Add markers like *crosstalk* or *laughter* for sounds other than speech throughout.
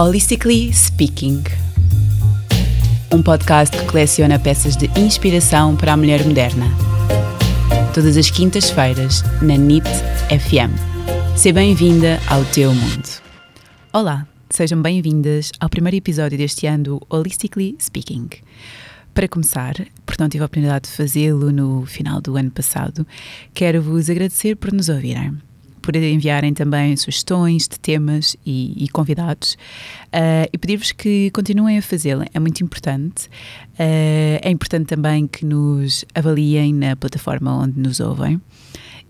Holistically Speaking um podcast que coleciona peças de inspiração para a mulher moderna. Todas as quintas-feiras, na NIT FM. Seja bem-vinda ao teu mundo. Olá, sejam bem-vindas ao primeiro episódio deste ano do Holistically Speaking. Para começar, porque não tive a oportunidade de fazê-lo no final do ano passado, quero vos agradecer por nos ouvirem por enviarem também sugestões de temas e, e convidados uh, e pedir-vos que continuem a fazê-lo, é muito importante. Uh, é importante também que nos avaliem na plataforma onde nos ouvem.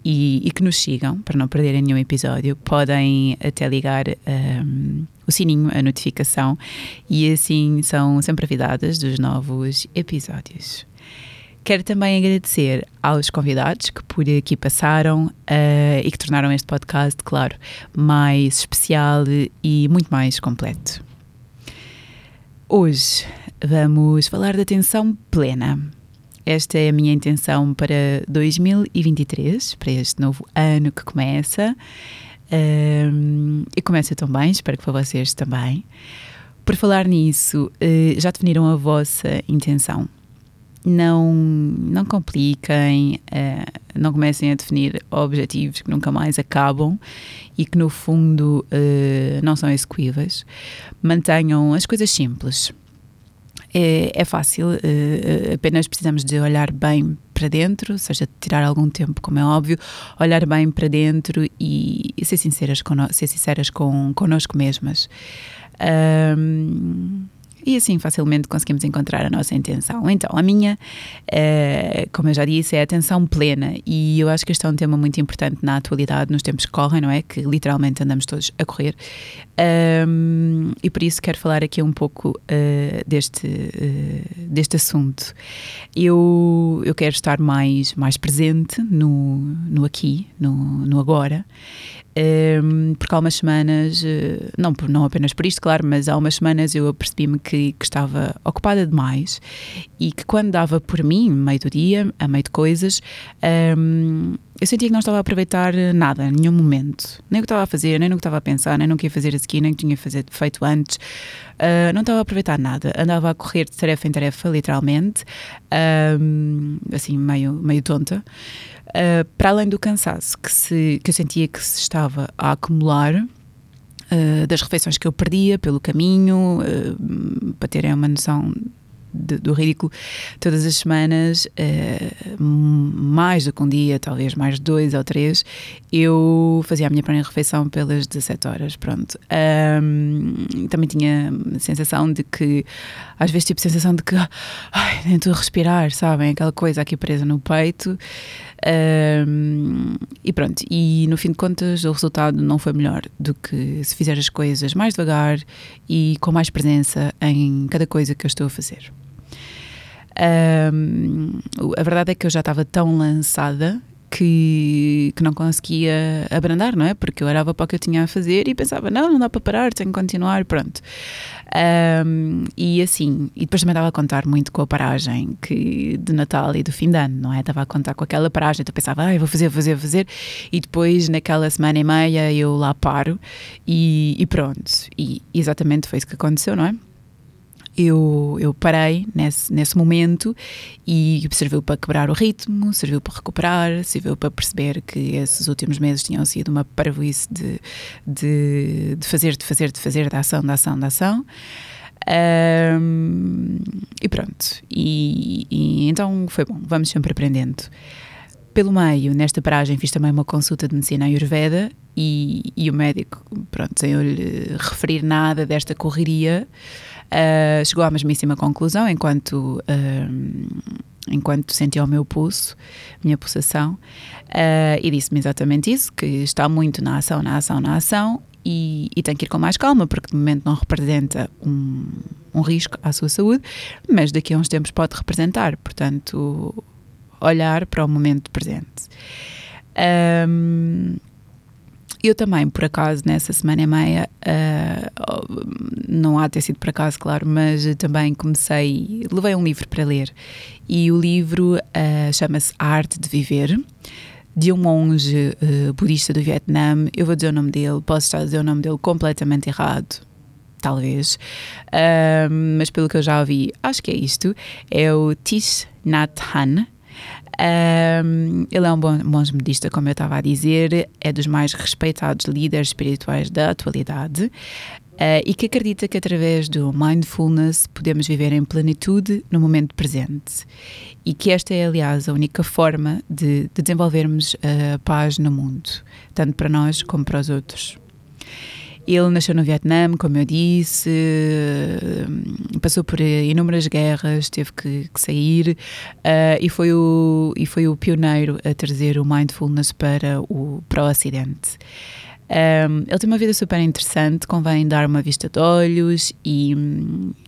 E, e, que nos sigam para não perderem nenhum episódio. Podem até ligar um, ehm, o sininho, a notificação, e assim são sempre avisadas dos novos episódios. Quero também agradecer aos convidados que por aqui passaram uh, e que tornaram este podcast, claro, mais especial e muito mais completo. Hoje vamos falar da atenção plena. Esta é a minha intenção para 2023, para este novo ano que começa. Um, e começa tão bem, espero que para vocês também. Por falar nisso, uh, já definiram a vossa intenção? Não, não compliquem, uh, não comecem a definir objetivos que nunca mais acabam e que no fundo uh, não são execuíveis. Mantenham as coisas simples. É, é fácil, uh, apenas precisamos de olhar bem para dentro, ou seja, tirar algum tempo, como é óbvio, olhar bem para dentro e, e ser sinceras, con ser sinceras com, connosco mesmas. Um, e assim facilmente conseguimos encontrar a nossa intenção. Então, a minha, uh, como eu já disse, é a atenção plena e eu acho que este é um tema muito importante na atualidade, nos tempos que correm, não é? Que literalmente andamos todos a correr. Um, e por isso quero falar aqui um pouco uh, deste, uh, deste assunto. Eu, eu quero estar mais, mais presente no, no aqui, no, no agora. Um, porque há umas semanas, uh, não, não apenas por isto, claro, mas há umas semanas eu percebi-me que, que, estava ocupada demais e que quando dava por mim, meio do dia, a meio de coisas, um, eu sentia que não estava a aproveitar nada, nenhum momento. Nem o que estava a fazer, nem no que estava a pensar, nem no que ia fazer a seguir, nem o que tinha feito antes. Uh, não estava a aproveitar nada. Andava a correr de tarefa em tarefa, literalmente, um, assim, meio, meio tonta. Uh, para além do cansaço que, se, que eu sentia que se estava a acumular, uh, das refeições que eu perdia pelo caminho, uh, para terem uma noção do ridículo, todas as semanas, uh, mais do que um dia, talvez mais dois ou três, eu fazia a minha primeira refeição pelas 17 horas, pronto. Um, também tinha a sensação de que, às vezes, tipo, sensação de que, ai, nem estou a respirar, sabem? Aquela coisa aqui presa no peito. Um, e pronto, e no fim de contas o resultado não foi melhor do que se fizer as coisas mais devagar e com mais presença em cada coisa que eu estou a fazer. Um, a verdade é que eu já estava tão lançada que, que não conseguia abrandar, não é? Porque eu olhava para o que eu tinha a fazer e pensava, não, não dá para parar, tenho que continuar, pronto. Um, e assim, e depois também estava a contar muito com a paragem que, de Natal e do fim de ano, não é? Estava a contar com aquela paragem, então pensava, ah, vou fazer, vou fazer, vou fazer, e depois naquela semana e meia eu lá paro e, e pronto. E exatamente foi isso que aconteceu, não é? Eu, eu parei nesse, nesse momento e serviu para quebrar o ritmo, serviu para recuperar, serviu para perceber que esses últimos meses tinham sido uma parvoíce de, de, de fazer, de fazer, de fazer, de ação, de ação, de ação. Um, e pronto, e, e então foi bom, vamos sempre aprendendo. Pelo meio, nesta paragem, fiz também uma consulta de medicina ayurveda e, e o médico, pronto, sem eu lhe referir nada desta correria, Uh, chegou à mesmíssima conclusão enquanto, uh, enquanto sentia o meu pulso, minha pulsação, uh, e disse-me exatamente isso: que está muito na ação, na ação, na ação. E, e tem que ir com mais calma, porque de momento não representa um, um risco à sua saúde, mas daqui a uns tempos pode representar. Portanto, olhar para o momento presente. Um, eu também, por acaso, nessa semana e meia, uh, não há ter sido por acaso, claro, mas também comecei, levei um livro para ler e o livro uh, chama-se A Arte de Viver de um monge uh, budista do Vietnã. Eu vou dizer o nome dele, posso estar a dizer o nome dele completamente errado. talvez, uh, mas pelo que eu já ouvi, acho que é isto, é o Tish Nhat Hanh. Um, ele é um bom monge medista, como eu estava a dizer, é dos mais respeitados líderes espirituais da atualidade uh, e que acredita que através do mindfulness podemos viver em plenitude no momento presente e que esta é, aliás, a única forma de, de desenvolvermos a uh, paz no mundo, tanto para nós como para os outros. Ele nasceu no Vietnã, como eu disse, passou por inúmeras guerras, teve que, que sair uh, e, foi o, e foi o pioneiro a trazer o mindfulness para o, para o Ocidente. Um, ele tem uma vida super interessante, convém dar uma vista de olhos e,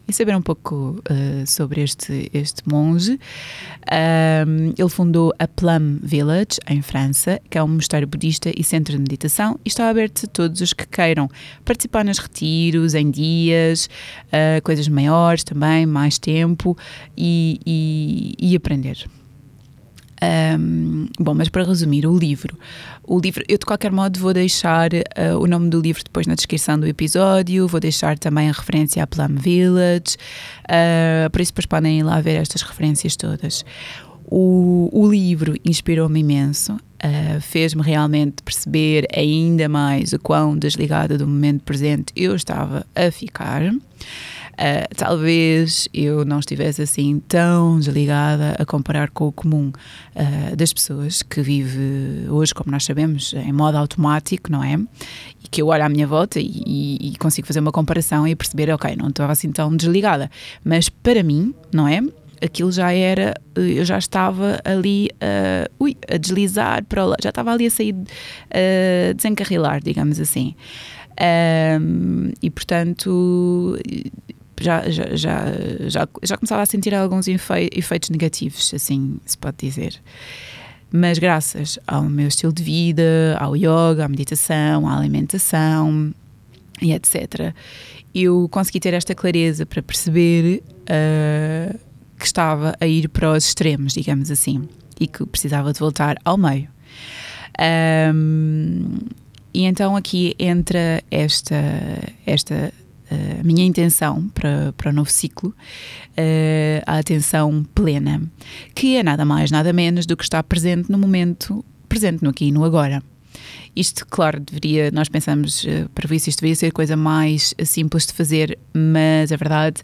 e saber um pouco uh, sobre este, este monge. Um, ele fundou a Plum Village, em França, que é um mosteiro budista e centro de meditação, e está aberto a todos os que queiram participar nos retiros, em dias, uh, coisas maiores também, mais tempo e, e, e aprender. Um, bom, mas para resumir, o livro. O livro, eu de qualquer modo vou deixar uh, o nome do livro depois na descrição do episódio, vou deixar também a referência à Plum Village, uh, por isso depois podem ir lá ver estas referências todas. O, o livro inspirou-me imenso, uh, fez-me realmente perceber ainda mais o quão desligada do momento presente eu estava a ficar. Uh, talvez eu não estivesse assim tão desligada a comparar com o comum uh, das pessoas que vive hoje, como nós sabemos, em modo automático, não é? E que eu olho à minha volta e, e, consigo fazer uma comparação e perceber, ok, não estava assim tão desligada. Mas para mim, não é? aquilo já era, eu já estava ali uh, ui, a deslizar para lá, já estava ali a sair, uh, desencarrilar, digamos assim. Um, e portanto, já, já, já, já, já começava a sentir alguns efeitos negativos, assim se pode dizer. Mas graças ao meu estilo de vida, ao yoga, à meditação, à alimentação e etc., eu consegui ter esta clareza para perceber uh, que estava a ir para os extremos, digamos assim, e que precisava de voltar ao meio. Um, e então aqui entra esta, esta a minha intenção para, para o novo ciclo, uh, a atenção plena, que é nada mais, nada menos do que estar presente no momento, presente no aqui e no agora. Isto, claro, deveria, nós pensamos, uh, para isso isto deveria ser coisa mais simples de fazer, mas a verdade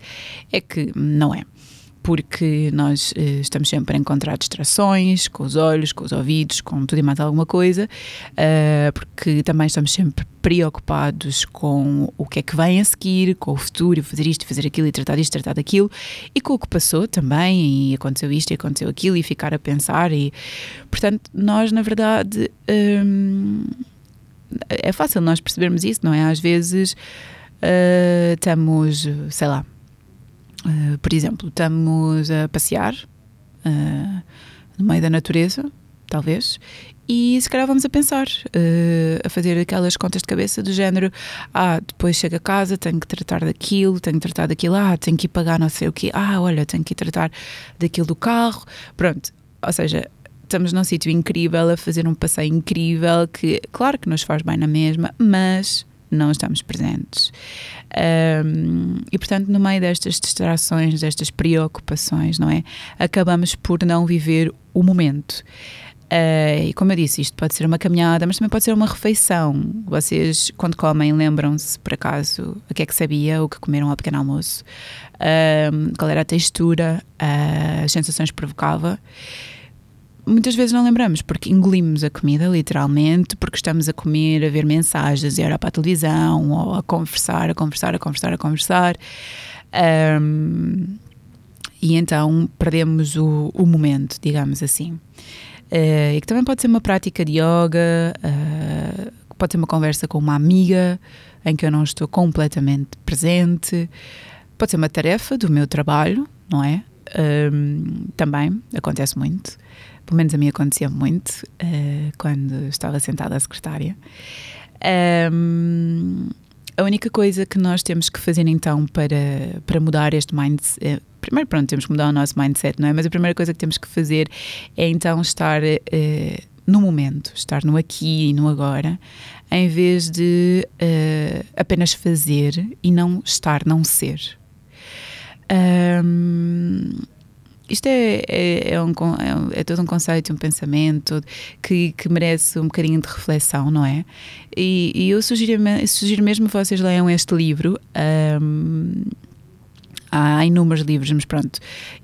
é que não é porque nós uh, estamos sempre a encontrar distrações com os olhos, com os ouvidos, com tudo e mais alguma coisa, uh, porque também estamos sempre preocupados com o que é que vem a seguir, com o futuro, fazer isto, fazer aquilo e tratar isto, tratar daquilo, e com o que passou também, e aconteceu isto e aconteceu aquilo, e ficar a pensar, e portanto, nós na verdade hum, é fácil nós percebermos isso, não é? Às vezes uh, estamos, sei lá Uh, por exemplo, estamos a passear uh, no meio da natureza, talvez, e se calhar vamos a pensar, uh, a fazer aquelas contas de cabeça do género: ah, depois chego a casa, tenho que tratar daquilo, tenho que tratar daquilo, ah, tenho que ir pagar não sei o quê, ah, olha, tenho que ir tratar daquilo do carro. Pronto, ou seja, estamos num sítio incrível, a fazer um passeio incrível que, claro que nos faz bem na mesma, mas não estamos presentes. Um, e portanto, no meio destas distrações, destas preocupações, não é? Acabamos por não viver o momento. Uh, e como eu disse, isto pode ser uma caminhada, mas também pode ser uma refeição. Vocês, quando comem, lembram-se, por acaso, o que é que sabia, o que comeram ao pequeno almoço, uh, qual era a textura, uh, as sensações que provocava muitas vezes não lembramos, porque engolimos a comida, literalmente, porque estamos a comer, a ver mensagens, a olhar para a televisão, ou a conversar, a conversar, a conversar, a conversar. Um, e então perdemos o, o, momento, digamos assim. Uh, e que também pode ser uma prática de yoga, uh, pode ser uma conversa com uma amiga em que eu não estou completamente presente, pode ser uma tarefa do meu trabalho, não é? Um, também acontece muito pelo menos a mim acontecia muito uh, quando estava sentada à secretária. Um, a única coisa que nós temos que fazer então para, para mudar este mindset. Eh, primeiro, pronto, temos que mudar o nosso mindset, não é? Mas a primeira coisa que temos que fazer é então estar uh, no momento, estar no aqui e no agora, em vez de uh, apenas fazer e não estar, não ser. Um, isto é, é, é, um, é, é, todo um conceito, um pensamento que, que merece um bocadinho de reflexão, não é? E, e eu sugiro, sugiro mesmo que vocês leiam este livro. Um, há inúmeros livros, mas pronto,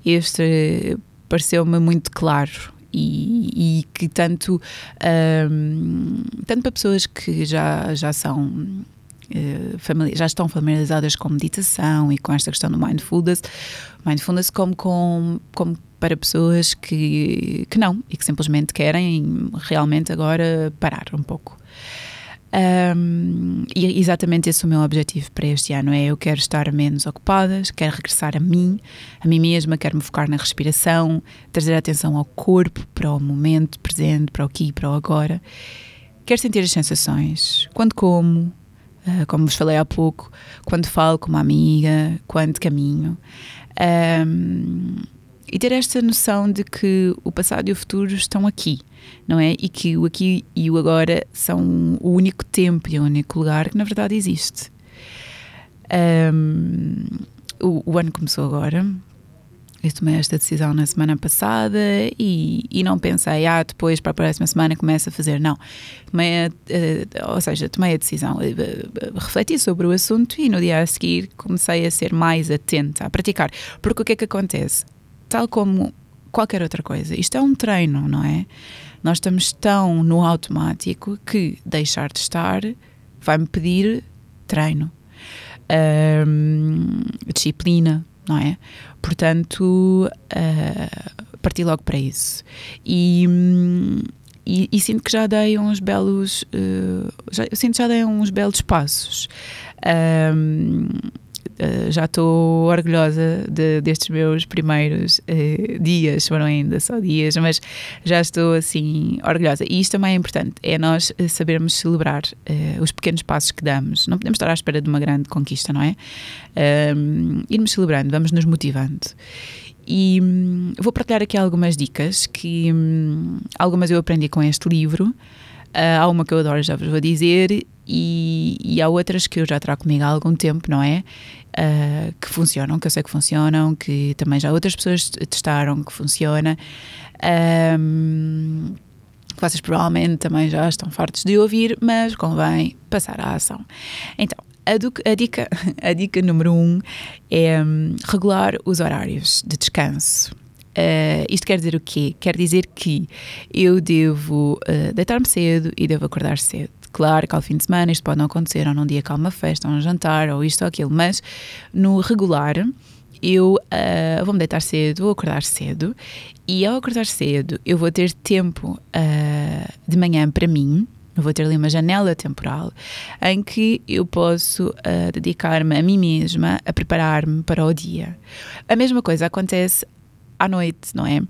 este pareceu-me muito claro e, e que tanto, um, tanto para pessoas que já, já são já estão familiarizadas com meditação e com esta questão do mindfulness, mindfulness como, com, como para pessoas que, que não e que simplesmente querem realmente agora parar um pouco. Um, e exatamente esse é o meu objetivo para este ano: é eu quero estar menos ocupada, quero regressar a mim, a mim mesma, quero me focar na respiração, trazer atenção ao corpo, para o momento presente, para o aqui, para o agora. Quero sentir as sensações, quando como, uh, como vos falei há pouco, quando falo com uma amiga, quando caminho. Um, e ter esta noção de que o passado e o futuro estão aqui, não é? E que o aqui e o agora são o único tempo e o único lugar que na verdade existe. Um, o, o ano começou agora, eu tomei esta decisão na semana passada e, e não pensei, ah, depois para a próxima semana começo a fazer. Não. Tomei a, ou seja, tomei a decisão, uh, refleti sobre o assunto e no dia a seguir comecei a ser mais atenta, a praticar. Porque o que é que acontece? Tal como qualquer outra coisa, isto é um treino, não é? Nós estamos tão no automático que deixar de estar vai-me pedir treino, disciplina, não é? Portanto, uh, parti logo para isso. E, e, e, sinto que já dei uns belos. Uh, já, eu sinto que já dei uns belos passos. Um, Uh, já estou orgulhosa de, destes meus primeiros uh, dias, foram ainda só dias, mas já estou assim orgulhosa. E isto também é importante, é nós sabermos celebrar os pequenos passos que damos. Não podemos estar à espera de uma grande conquista, não é? irmos celebrando, vamos nos motivando. E um, vou partilhar aqui algumas dicas que um, algumas eu aprendi com este livro. Uh, há uma que eu adoro, já vos vou dizer, e, e há outras que eu já trago comigo há algum tempo, não é? Uh, que funcionam, que eu sei que funcionam, que também já outras pessoas testaram que funciona. Um, vocês provavelmente também já estão fartos de ouvir, mas convém passar à ação. Então, a, a, dica, *laughs* a dica número um é um, regular os horários de descanso. Uh, isto quer dizer o quê? Quer dizer que eu devo uh, deitar-me cedo e devo acordar cedo. Claro que ao fim de semana isto pode não acontecer, ou num dia que há uma festa, ou um jantar, ou isto ou aquilo, mas no regular eu uh, vou-me deitar cedo, vou acordar cedo e ao acordar cedo eu vou ter tempo de manhã para mim, eu vou ter ali uma janela temporal em que eu posso uh, dedicar-me a mim mesma a preparar-me para o dia. A mesma coisa acontece à noite, não é?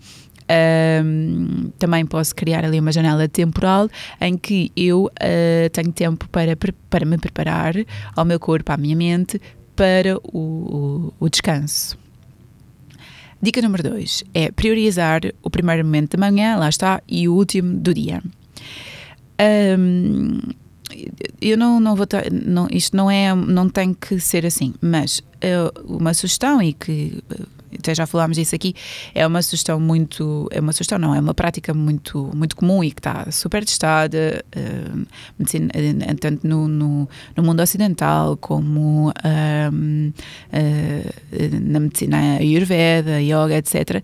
Um, também posso criar ali uma janela temporal em que eu uh, tenho tempo para, para me preparar ao meu corpo, à minha mente, para o, o, o descanso. Dica número 2 é priorizar o primeiro momento da manhã, lá está, e o último do dia. Um, eu não, não vou ter, não, isto não é, não tem que ser assim, mas uh, uma sugestão e que até já falámos disso aqui, é uma sugestão muito, é uma sugestão não, é uma prática muito, muito comum e que está super testada, uh, medicina, tanto no, no, no, mundo ocidental como uh, na medicina ayurveda, yoga, etc.,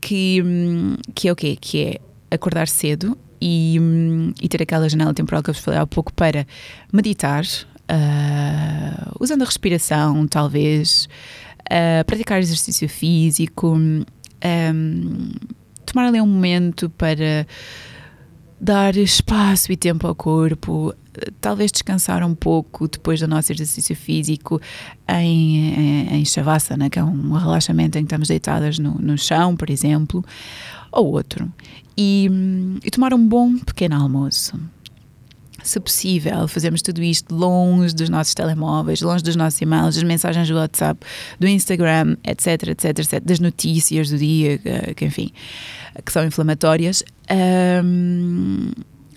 que, um, que é o quê? Que é acordar cedo e, um, e ter aquela janela temporal que eu vos falei há pouco para meditar, usando a respiração, talvez, uh, praticar exercício físico, um, tomar ali um momento para dar espaço e tempo ao corpo, talvez descansar um pouco depois do nosso exercício físico em, em, em Shavasana, que é um relaxamento em que estamos deitadas no, no chão, por exemplo, ou outro. E, e tomar um bom pequeno almoço se possível, fazemos tudo isto longe dos nossos telemóveis, longe dos nossos e-mails, das mensagens do WhatsApp, do Instagram, etc, etc, etc, das notícias do dia, que, enfim, que são inflamatórias. Um,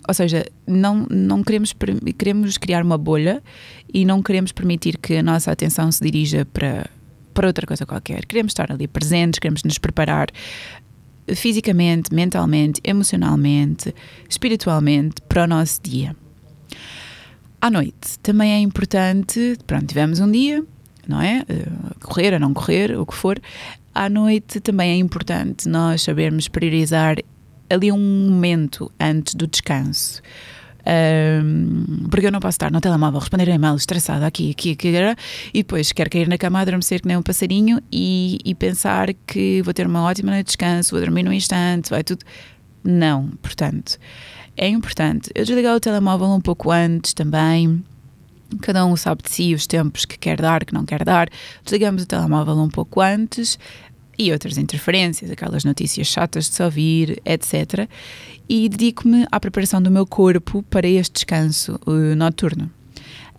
ou seja, não, não queremos, queremos criar uma bolha e não queremos permitir que a nossa atenção se dirija para, para outra coisa qualquer. Queremos estar ali presentes, queremos nos preparar fisicamente, mentalmente, emocionalmente, espiritualmente para o nosso dia. À noite também é importante, pronto, tivemos um dia, não é? Uh, correr ou não correr, o que for. À noite também é importante nós sabermos priorizar ali um momento antes do descanso. Um, porque eu não posso estar no telemóvel, responder e-mails, estressada aqui, aqui, aqui, e depois quero cair na cama, adormecer que nem um passarinho e, e pensar que vou ter uma ótima noite de descanso, vou dormir num instante, vai tudo. Não, portanto, é importante eu desligar o telemóvel um pouco antes também. Cada um sabe de si os tempos que quer dar, que não quer dar. Desligamos o telemóvel um pouco antes e outras interferências, aquelas notícias chatas de se ouvir, etc. E dedico-me à preparação do meu corpo para este descanso uh, noturno.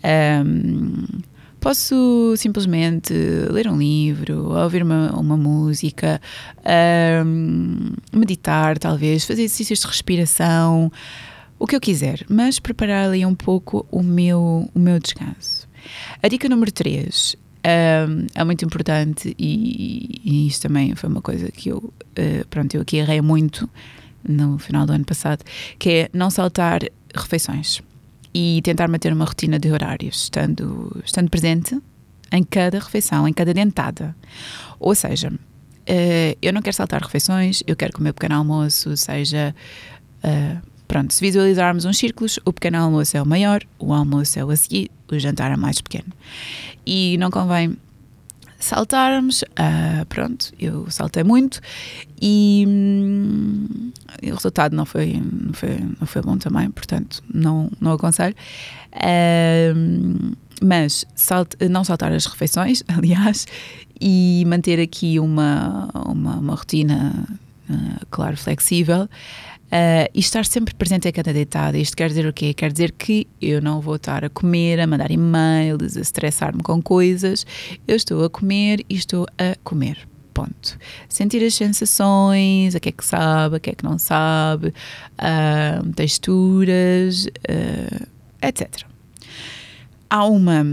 Um, posso simplesmente ler um livro, ouvir uma, uma música, um, meditar, talvez, fazer exercícios de respiração, o que eu quiser, mas preparar ali um pouco o meu, o meu descanso. A dica número 3 um, é muito importante e, e isto também foi uma coisa que eu, uh, pronto, eu aqui errei muito no final do ano passado, que é não saltar refeições e tentar manter uma rotina de horários, estando, estando presente em cada refeição, em cada dentada. Ou seja, uh, eu não quero saltar refeições, eu quero comer pequeno almoço, seja. Uh, pronto, se visualizarmos uns círculos, o pequeno almoço é o maior, o almoço é o a seguir, o jantar é mais pequeno. E não convém saltarmos, uh, pronto, eu saltei muito e, hum, o resultado não foi, não foi, não foi bom também, portanto não, não aconselho. Uh, mas não saltar as refeições, *laughs* aliás, e manter aqui uma, uma, uma rotina, uh, claro, flexível. Uh, e estar sempre presente a cada deitada. Isto quer dizer o quê? Quer dizer que eu não vou estar a comer, a mandar e-mails, a estressar-me com coisas. Eu estou a comer e estou a comer. Ponto. Sentir as sensações, a que é que sabe, a que é que não sabe, uh, texturas, etc. Há uma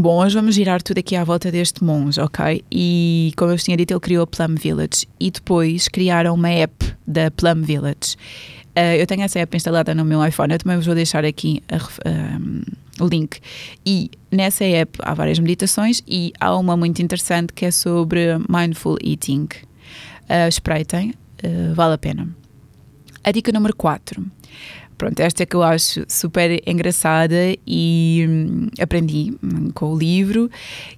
Bom, hoje vamos girar tudo aqui à volta deste monge, ok? E como eu vos tinha dito, ele criou a Plum Village e depois criaram uma app da Plum Village. Uh, eu tenho essa app instalada no meu iPhone, eu também vos vou deixar aqui uh, o link. E nessa app há várias meditações e há uma muito interessante que é sobre mindful eating. Uh, espreitem, uh, vale a pena. A dica número 4 Pronto, esta é que eu acho super engraçada e hum, aprendi hum, com o livro,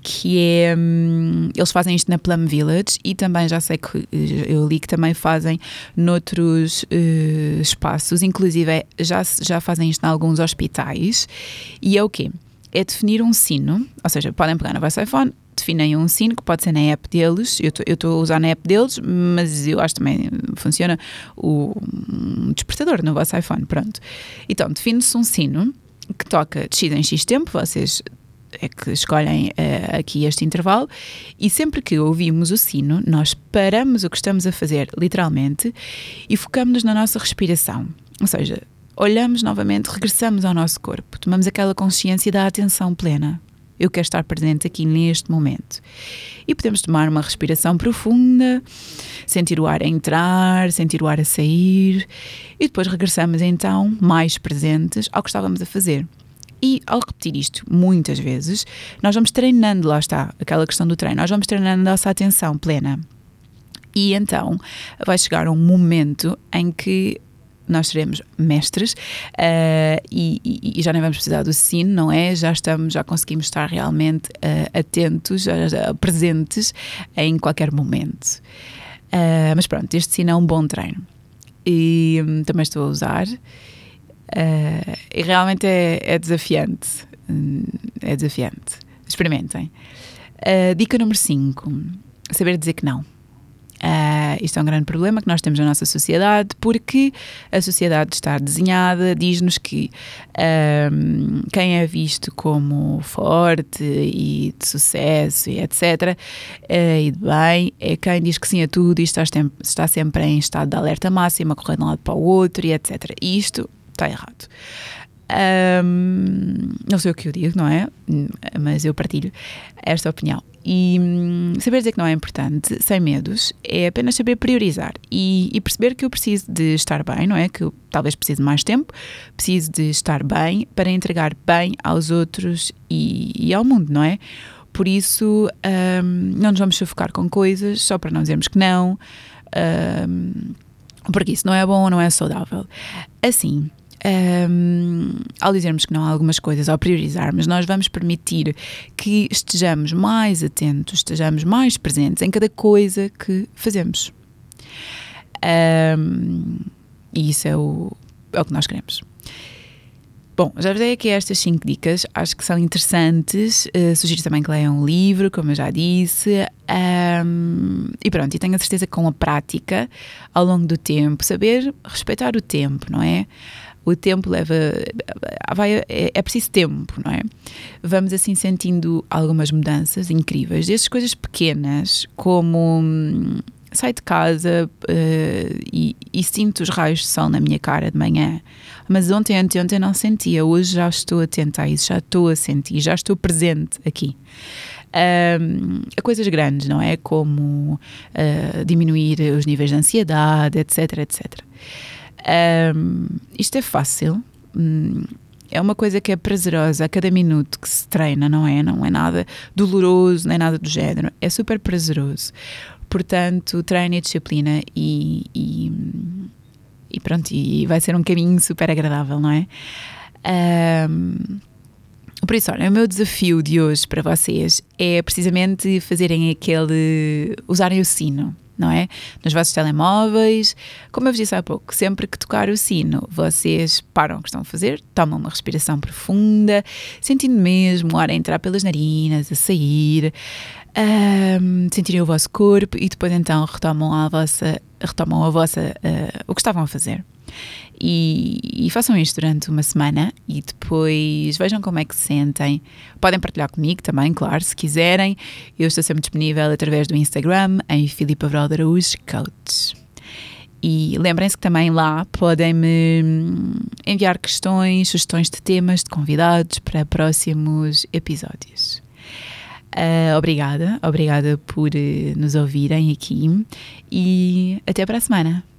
que é. Hum, eles fazem isto na Plum Village e também já sei que eh, eu li que também fazem noutros uh, espaços, inclusive já, já fazem isto em alguns hospitais. E é o quê? É definir um sino, ou seja, podem pegar no vosso iPhone, definem um sino que pode ser na app deles. Eu estou a usar na app deles, mas eu acho também funciona o um despertador no vosso iPhone. Pronto. Então, define-se um sino que toca de X em X tempo, vocês é que escolhem uh, aqui este intervalo, e sempre que ouvimos o sino, nós paramos o que estamos a fazer, literalmente, e focamos-nos na nossa respiração. Ou seja, olhamos novamente, regressamos ao nosso corpo, tomamos aquela consciência da atenção plena. Eu quero estar presente aqui neste momento. E podemos tomar uma respiração profunda, sentir o ar a entrar, sentir o ar a sair, e depois regressamos então mais presentes ao que estávamos a fazer. E ao repetir isto muitas vezes, nós vamos treinando, lá está, aquela questão do treino, nós vamos treinando a nossa atenção plena. E então vai chegar um momento em que nós seremos mestres uh, e, e, já nem vamos precisar do sino, não é? Já estamos, já conseguimos estar realmente uh, atentos, uh, presentes em qualquer momento. mas pronto, este sino é um bom treino e um, também estou a usar e realmente é, é desafiante. Hum, é desafiante. Experimentem. dica número 5: saber dizer que não. Uh, isto é um grande problema que nós temos na nossa sociedade, porque a sociedade está desenhada, diz-nos que um, quem é visto como forte e de sucesso e etc., uh, e de bem, é quem diz que sim a tudo e está, está sempre em estado de alerta máxima, correndo de um lado para o outro e etc. Isto está errado. Um, não sei o que eu digo, não é? Mas eu partilho esta opinião. E hum, saber dizer que não é importante, sem medos, é apenas saber priorizar e, e, perceber que eu preciso de estar bem, não é? Que eu talvez precise de mais tempo, preciso de estar bem para entregar bem aos outros e, e ao mundo, não é? Por isso, um, não nos vamos sufocar com coisas só para não dizermos que não, um, porque isso não é bom, não é saudável. Assim, um, ao dizermos que não há algumas coisas, ao priorizarmos, nós vamos permitir que estejamos mais atentos, estejamos mais presentes em cada coisa que fazemos. Um, e isso é o, é o que nós queremos. Bom, já vos dei aqui estas 5 dicas, acho que são interessantes. Uh, sugiro também que leiam um livro, como eu já disse. Um, e pronto, e tenho a certeza que com a prática, ao longo do tempo, saber respeitar o tempo, não é? O tempo leva. Vai, é, é, preciso tempo, não é? Vamos assim sentindo algumas mudanças incríveis, desde coisas pequenas, como hum, saio de casa uh, e, e, sinto os raios de sol na minha cara de manhã. Mas ontem, anteontem não sentia, hoje já estou atenta a isso, já estou a sentir, já estou presente aqui. Um, a coisas grandes, não é? Como uh, diminuir os níveis de ansiedade, etc, etc. Um, isto é fácil. Hum, é uma coisa que é prazerosa a cada minuto que se treina, não é? Não é nada doloroso, nem nada do género. É super prazeroso. Portanto, treino e disciplina e, e, e pronto, e vai ser um caminho super agradável, não é? Um, por isso, olha, o meu desafio de hoje para vocês é precisamente fazerem aquele. usarem o sino não é? Nos vossos telemóveis. Como eu vos disse há pouco, sempre que tocar o sino, vocês param o que estão a fazer, tomam uma respiração profunda, sentindo mesmo o ar a entrar pelas narinas, a sair, um, sentirem o vosso corpo e depois então retomam a vossa, retomam a vossa, uh, o que estavam a fazer. E, e, façam isto durante uma semana e depois vejam como é que se sentem. Podem partilhar comigo também, claro, se quiserem. Eu estou sempre disponível através do Instagram em Filipe Araújo Coach. E lembrem-se que também lá podem-me enviar questões, sugestões de temas, de convidados para próximos episódios. Uh, obrigada, obrigada por uh, nos ouvirem aqui e até para a semana.